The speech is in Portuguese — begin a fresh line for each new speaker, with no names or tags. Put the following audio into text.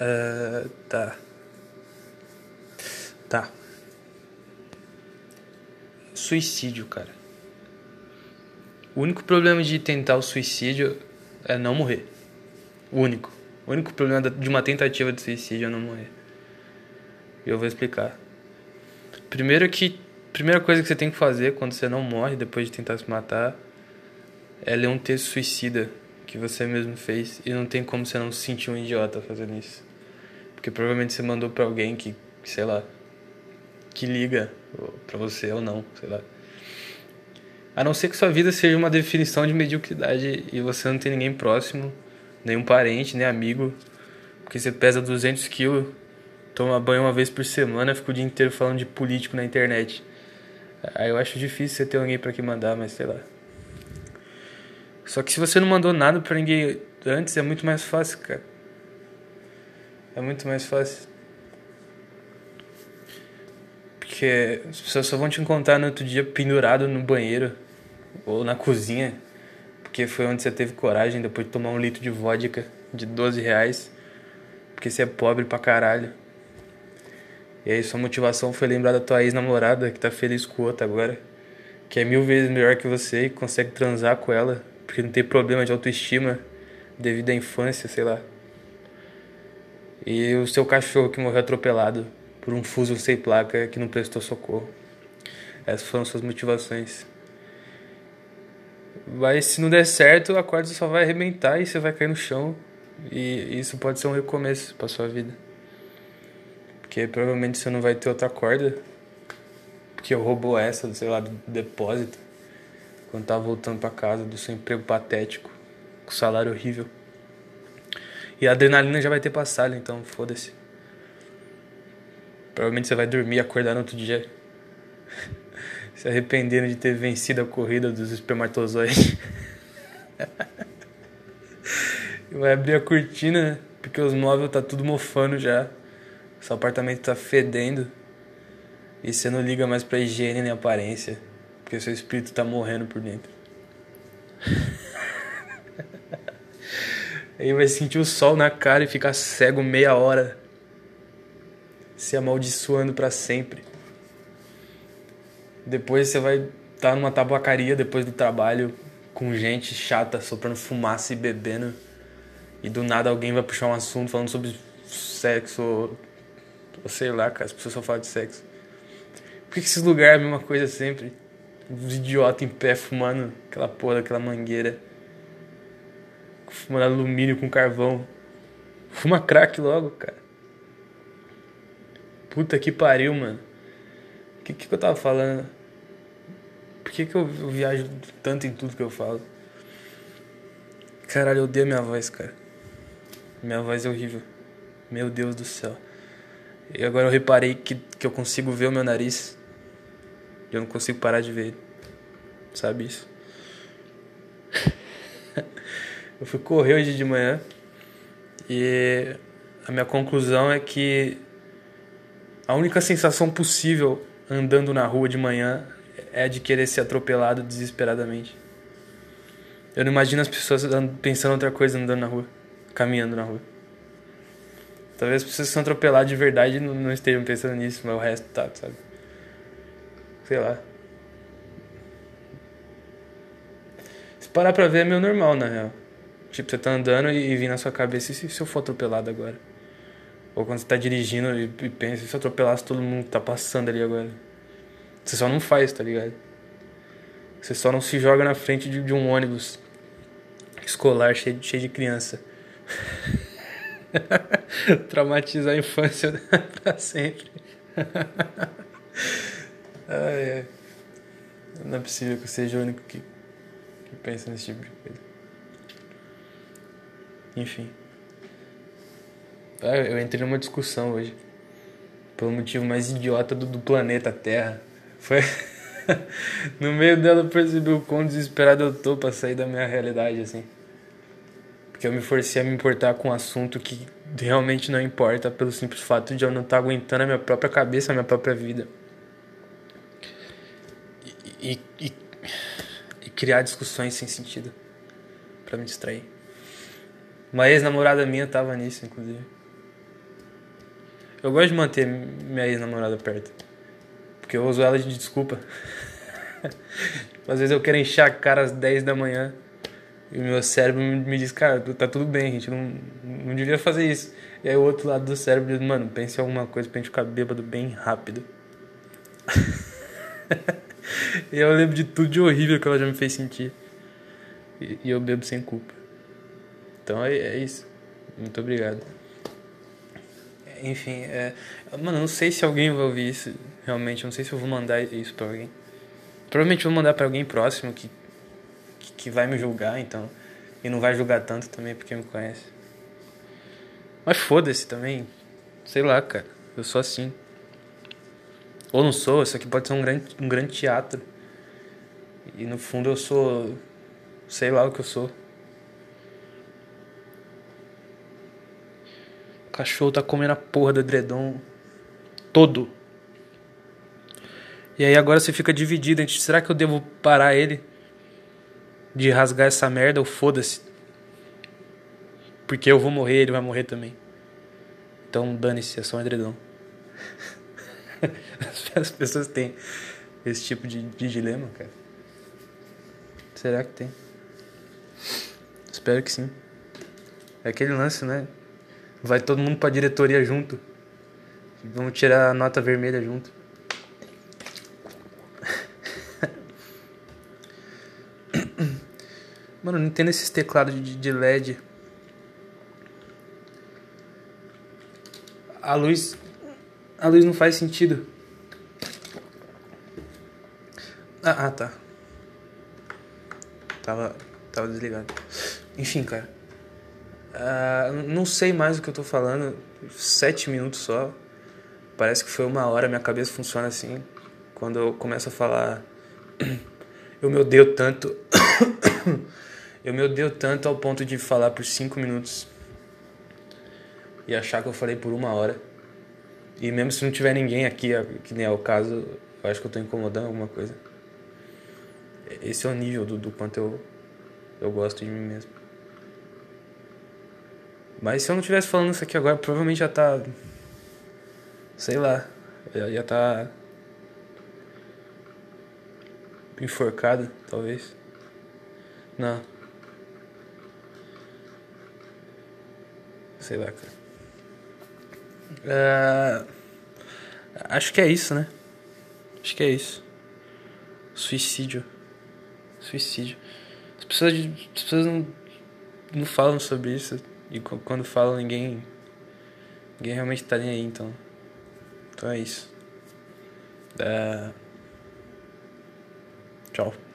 Uh, tá. Tá. Suicídio, cara. O único problema de tentar o suicídio é não morrer. O único. O único problema de uma tentativa de suicídio é não morrer. E eu vou explicar. Primeiro que. Primeira coisa que você tem que fazer quando você não morre depois de tentar se matar é ler um texto suicida que você mesmo fez e não tem como você não se sentir um idiota fazendo isso. Porque provavelmente você mandou para alguém que, sei lá, que liga para você ou não, sei lá. A não ser que sua vida seja uma definição de mediocridade e você não tem ninguém próximo, nenhum parente, nem amigo, porque você pesa 200 quilos, toma banho uma vez por semana, fica o dia inteiro falando de político na internet. Aí eu acho difícil você ter alguém para que mandar, mas sei lá. Só que se você não mandou nada para ninguém antes, é muito mais fácil, cara. É muito mais fácil. Porque as pessoas só vão te encontrar no outro dia pendurado no banheiro ou na cozinha, porque foi onde você teve coragem depois de tomar um litro de vodka de 12 reais, porque você é pobre pra caralho. E aí sua motivação foi lembrar da tua ex-namorada que tá feliz com outra agora, que é mil vezes melhor que você e consegue transar com ela, porque não tem problema de autoestima devido à infância, sei lá. E o seu cachorro que morreu atropelado por um fuso sem placa que não prestou socorro. Essas foram suas motivações. Mas se não der certo, a corda só vai arrebentar e você vai cair no chão. E isso pode ser um recomeço para sua vida. Porque provavelmente você não vai ter outra corda. Porque roubou essa, sei lá, do depósito. Quando tava voltando para casa do seu emprego patético. Com salário horrível. E a adrenalina já vai ter passado, então foda-se. Provavelmente você vai dormir e acordar no outro dia se arrependendo de ter vencido a corrida dos espermatozoides. Vai abrir a cortina, porque os móveis tá tudo mofando já. Seu apartamento tá fedendo. E você não liga mais pra higiene nem aparência. Porque seu espírito tá morrendo por dentro. Aí vai sentir o sol na cara e ficar cego meia hora. Se amaldiçoando para sempre. Depois você vai estar tá numa tabacaria depois do trabalho com gente chata soprando fumaça e bebendo. E do nada alguém vai puxar um assunto falando sobre sexo ou, sei lá, cara, as pessoas só falam de sexo. Por que, que esses lugares é a mesma coisa sempre? Os idiotas em pé fumando aquela porra daquela mangueira. Fumando alumínio com carvão. Fuma crack logo, cara. Puta que pariu, mano. O que, que eu tava falando? Por que, que eu, eu viajo tanto em tudo que eu falo? Caralho, eu odeio minha voz, cara. Minha voz é horrível. Meu Deus do céu. E agora eu reparei que, que eu consigo ver o meu nariz. E eu não consigo parar de ver. Sabe isso? Eu fui correr hoje de manhã. E a minha conclusão é que a única sensação possível andando na rua de manhã é de querer ser atropelado desesperadamente. Eu não imagino as pessoas pensando outra coisa andando na rua, caminhando na rua. Talvez as pessoas que são atropeladas de verdade não, não estejam pensando nisso, mas o resto tá, sabe? Sei lá. Se parar pra ver é meio normal, na real. Tipo, você tá andando e, e vem na sua cabeça, e se, se eu for atropelado agora? Ou quando você tá dirigindo e, e pensa, se eu atropelasse todo mundo que tá passando ali agora? Você só não faz, tá ligado? Você só não se joga na frente de, de um ônibus escolar cheio, cheio de criança. Traumatizar a infância pra sempre. ai, ai. Não é possível que eu seja o único que, que pensa nesse tipo de coisa. Enfim. Ah, eu entrei numa discussão hoje. Pelo motivo mais idiota do, do planeta Terra. Foi. no meio dela eu percebi o quão desesperado eu tô pra sair da minha realidade, assim. Porque eu me forcei a me importar com um assunto que realmente não importa, pelo simples fato de eu não estar tá aguentando a minha própria cabeça, a minha própria vida. E, e, e criar discussões sem sentido para me distrair. Uma ex-namorada minha tava nisso, inclusive. Eu gosto de manter minha ex-namorada perto. Porque eu uso ela de desculpa. Às vezes eu quero encher a cara às 10 da manhã. E o meu cérebro me diz, cara, tá tudo bem, a gente não, não devia fazer isso. E aí o outro lado do cérebro diz, mano, pense em alguma coisa pra gente ficar bêbado bem rápido. e eu lembro de tudo de horrível que ela já me fez sentir. E, e eu bebo sem culpa. Então é, é isso. Muito obrigado. Enfim, é, mano, não sei se alguém vai ouvir isso realmente. Não sei se eu vou mandar isso pra alguém. Provavelmente vou mandar pra alguém próximo que, que, que vai me julgar, então. E não vai julgar tanto também porque me conhece. Mas foda-se também. Sei lá, cara. Eu sou assim. Ou não sou, isso aqui pode ser um grande, um grande teatro. E no fundo eu sou. Sei lá o que eu sou. Cachorro tá comendo a porra do edredom todo. E aí agora você fica dividido será que eu devo parar ele de rasgar essa merda ou foda-se? Porque eu vou morrer, ele vai morrer também. Então dane-se, é só um edredom. As pessoas têm esse tipo de, de dilema, cara. Será que tem? Espero que sim. É aquele lance, né? Vai todo mundo pra diretoria junto. Vamos tirar a nota vermelha junto. Mano, não entendo esses teclados de, de LED. A luz. A luz não faz sentido. Ah, ah tá. Tava. Tava desligado. Enfim, cara. Uh, não sei mais o que eu tô falando. Sete minutos só. Parece que foi uma hora. Minha cabeça funciona assim. Quando eu começo a falar. Eu me odeio tanto. Eu me odeio tanto ao ponto de falar por 5 minutos e achar que eu falei por uma hora. E mesmo se não tiver ninguém aqui, que nem é o caso, eu acho que eu tô incomodando alguma coisa. Esse é o nível do, do quanto eu, eu gosto de mim mesmo. Mas se eu não estivesse falando isso aqui agora, provavelmente já tá. Sei lá. Já, já tá. Enforcado, talvez. Não. Sei lá, cara. Uh, acho que é isso, né? Acho que é isso. Suicídio. Suicídio. As pessoas, as pessoas não, não falam sobre isso. E quando falam, ninguém. Ninguém realmente tá nem aí, então. Então é isso. Uh, tchau.